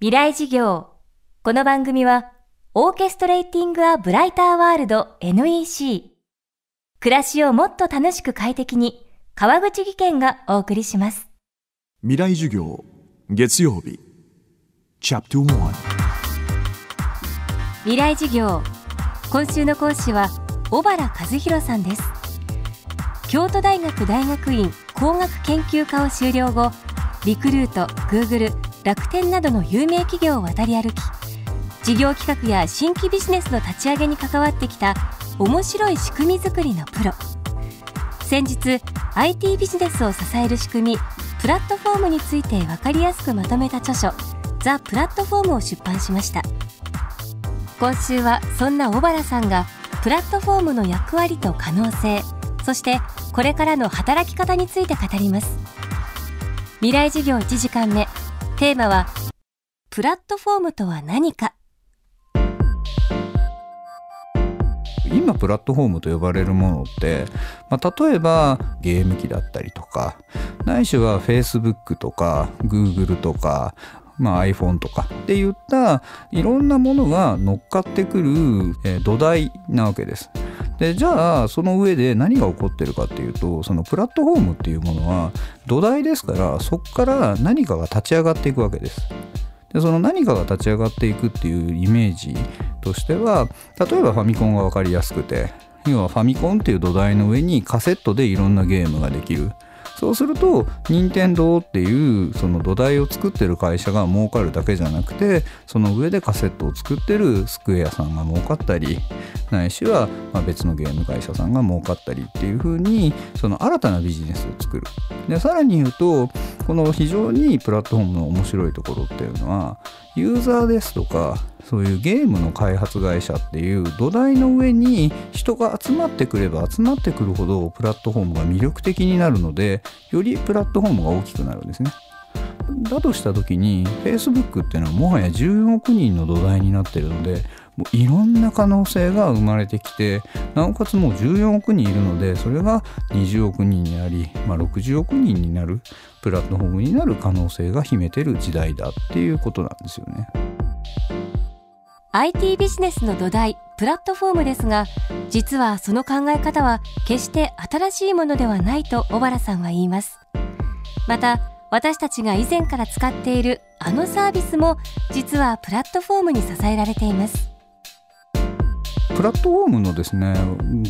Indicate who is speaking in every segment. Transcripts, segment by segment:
Speaker 1: 未来事業。この番組はオーケストレーティング・ア・ブライター・ワールド NEC 暮らしをもっと楽しく快適に川口義賢がお送りします。
Speaker 2: 未来授業月曜日。チャプト1
Speaker 1: 未来事業。今週の講師は小原和弘さんです。京都大学大学院工学研究科を修了後リクルート、グーグル、楽天などの有名企業を渡り歩き事業企画や新規ビジネスの立ち上げに関わってきた面白い仕組み作りのプロ。先日 IT ビジネスを支える仕組みプラットフォームについて分かりやすくまとめた著書「ザ・プラットフォーム」を出版しました。今週はそんな小原さんがプラットフォームの役割と可能性そしてこれからの働き方について語ります。未来事業1時間目。テーマはプラットフォームとは何か
Speaker 3: 今プラットフォームと呼ばれるものって、まあ、例えばゲーム機だったりとかないしは Facebook とか Google とかまあ、iPhone とかっていったいろんなものが乗っかってくる、えー、土台なわけです。でじゃあその上で何が起こってるかっていうとそのプラットフォームっていうものは土台ですからそこから何かが立ち上がっていくわけです。でその何かが立ち上がっていくっていうイメージとしては例えばファミコンが分かりやすくて要はファミコンっていう土台の上にカセットでいろんなゲームができるそうすると任天堂っていうその土台を作ってる会社が儲かるだけじゃなくてその上でカセットを作ってるスクエアさんが儲かったりないしはま別のゲーム会社さんが儲かったりっていう風にその新たなビジネスを作る。でさらに言うとこの非常にプラットフォームの面白いところっていうのはユーザーですとかそういうゲームの開発会社っていう土台の上に人が集まってくれば集まってくるほどプラットフォームが魅力的になるのでよりプラットフォームが大きくなるんですね。だとした時に Facebook っていうのはもはや14億人の土台になってるのでもういろんな可能性が生まれてきてなおかつもう14億人いるのでそれが20億人になり、まあ、60億人になるプラットフォームになる可能性が秘めてる時代だっていうことなんですよね。
Speaker 1: IT ビジネスの土台プラットフォームですが実はその考え方は決して新しいものではないと小原さんは言いますまた私たちが以前から使っているあのサービスも実はプラットフォームに支えられています
Speaker 3: プラットフォームのですね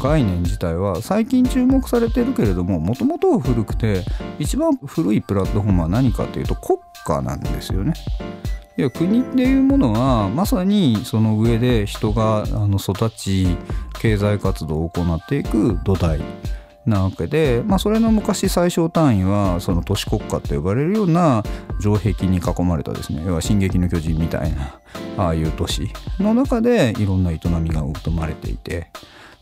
Speaker 3: 概念自体は最近注目されてるけれどももともとは古くて一番古いプラットフォームは何かというと国家なんですよね。いや国っていうものはまさにその上で人があの育ち経済活動を行っていく土台なわけで、まあ、それの昔最小単位はその都市国家と呼ばれるような城壁に囲まれたですね。要は「進撃の巨人」みたいなああいう都市の中でいろんな営みが生まれていて。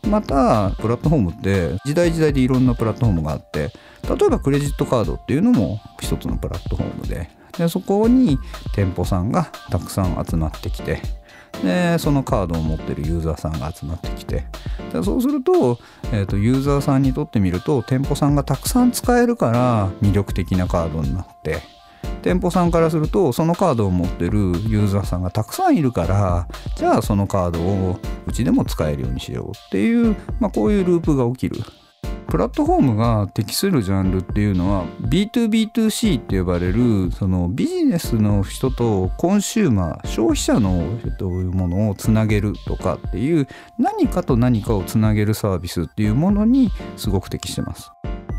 Speaker 3: またプラットフォームって時代時代でいろんなプラットフォームがあって例えばクレジットカードっていうのも一つのプラットフォームででそこに店舗さんがたくさん集まってきてでそのカードを持ってるユーザーさんが集まってきてでそうすると,、えーと、ユーザーさんにとってみると店舗さんがたくさん使えるから魅力的なカードになって店舗さんからするとそのカードを持ってるユーザーさんがたくさんいるからじゃあそのカードをうちでも使えるようにしようっていう、まあ、こういうループが起きる。プラットフォームが適するジャンルっていうのは B2B2C って呼ばれるそのビジネスの人とコンシューマー消費者のものをつなげるとかっていう何かと何かをつなげるサービスっていうものにすごく適してます。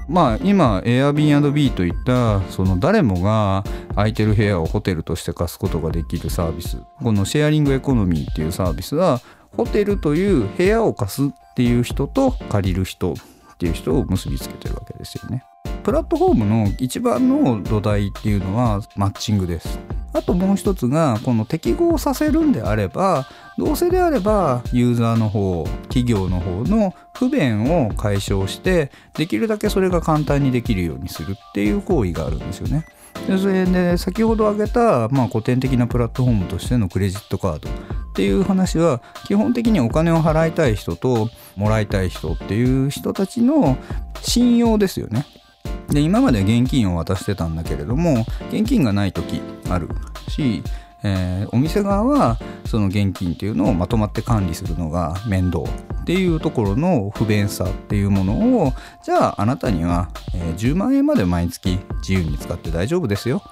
Speaker 3: まあ今 Airbnb といったその誰もが空いてる部屋をホテルとして貸すことができるサービスこのシェアリングエコノミーっていうサービスはホテルという部屋を貸すっていう人と借りる人っていう人を結びつけてるわけですよね。プラットフォームの一番の土台っていうのはマッチングです。あともう一つがこの適合させるんであればどうせであればユーザーの方企業の方の不便を解消してできるだけそれが簡単にできるようにするっていう行為があるんですよね。でそれで先ほど挙げた、まあ、古典的なプラットフォームとしてのクレジットカードっていう話は基本的にお金を払いたい人ともらいたい人っていう人たちの信用ですよね。で今まで現金を渡してたんだけれども現金がない時あるしえー、お店側はその現金っていうのをまとまって管理するのが面倒っていうところの不便さっていうものをじゃああなたには、え、10万円まで毎月自由に使って大丈夫ですよ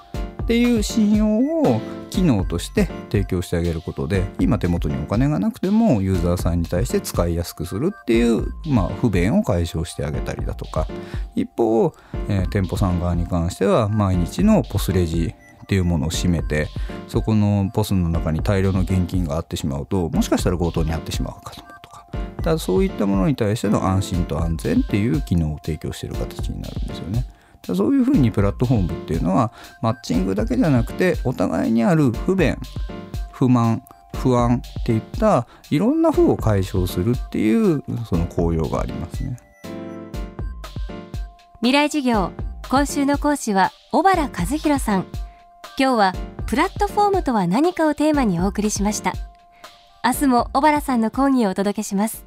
Speaker 3: っていう信用を機能として提供してあげることで今手元にお金がなくてもユーザーさんに対して使いやすくするっていう、まあ、不便を解消してあげたりだとか一方、えー、店舗さん側に関しては毎日のポスレジっていうものを閉めてそこのポスの中に大量の現金があってしまうともしかしたら強盗に遭ってしまうかと思うとかだそういったものに対しての安心と安全っていう機能を提供している形になるんですよね。そういうふうにプラットフォームっていうのはマッチングだけじゃなくてお互いにある不便不満不安っていったいろんな負を解消するっていうその効用がありますね。
Speaker 1: 未来授業今週の講師は小原和弘さん。今日はプラットフォームとは何かをテーマにお送りしました。明日も小原さんの講義をお届けします。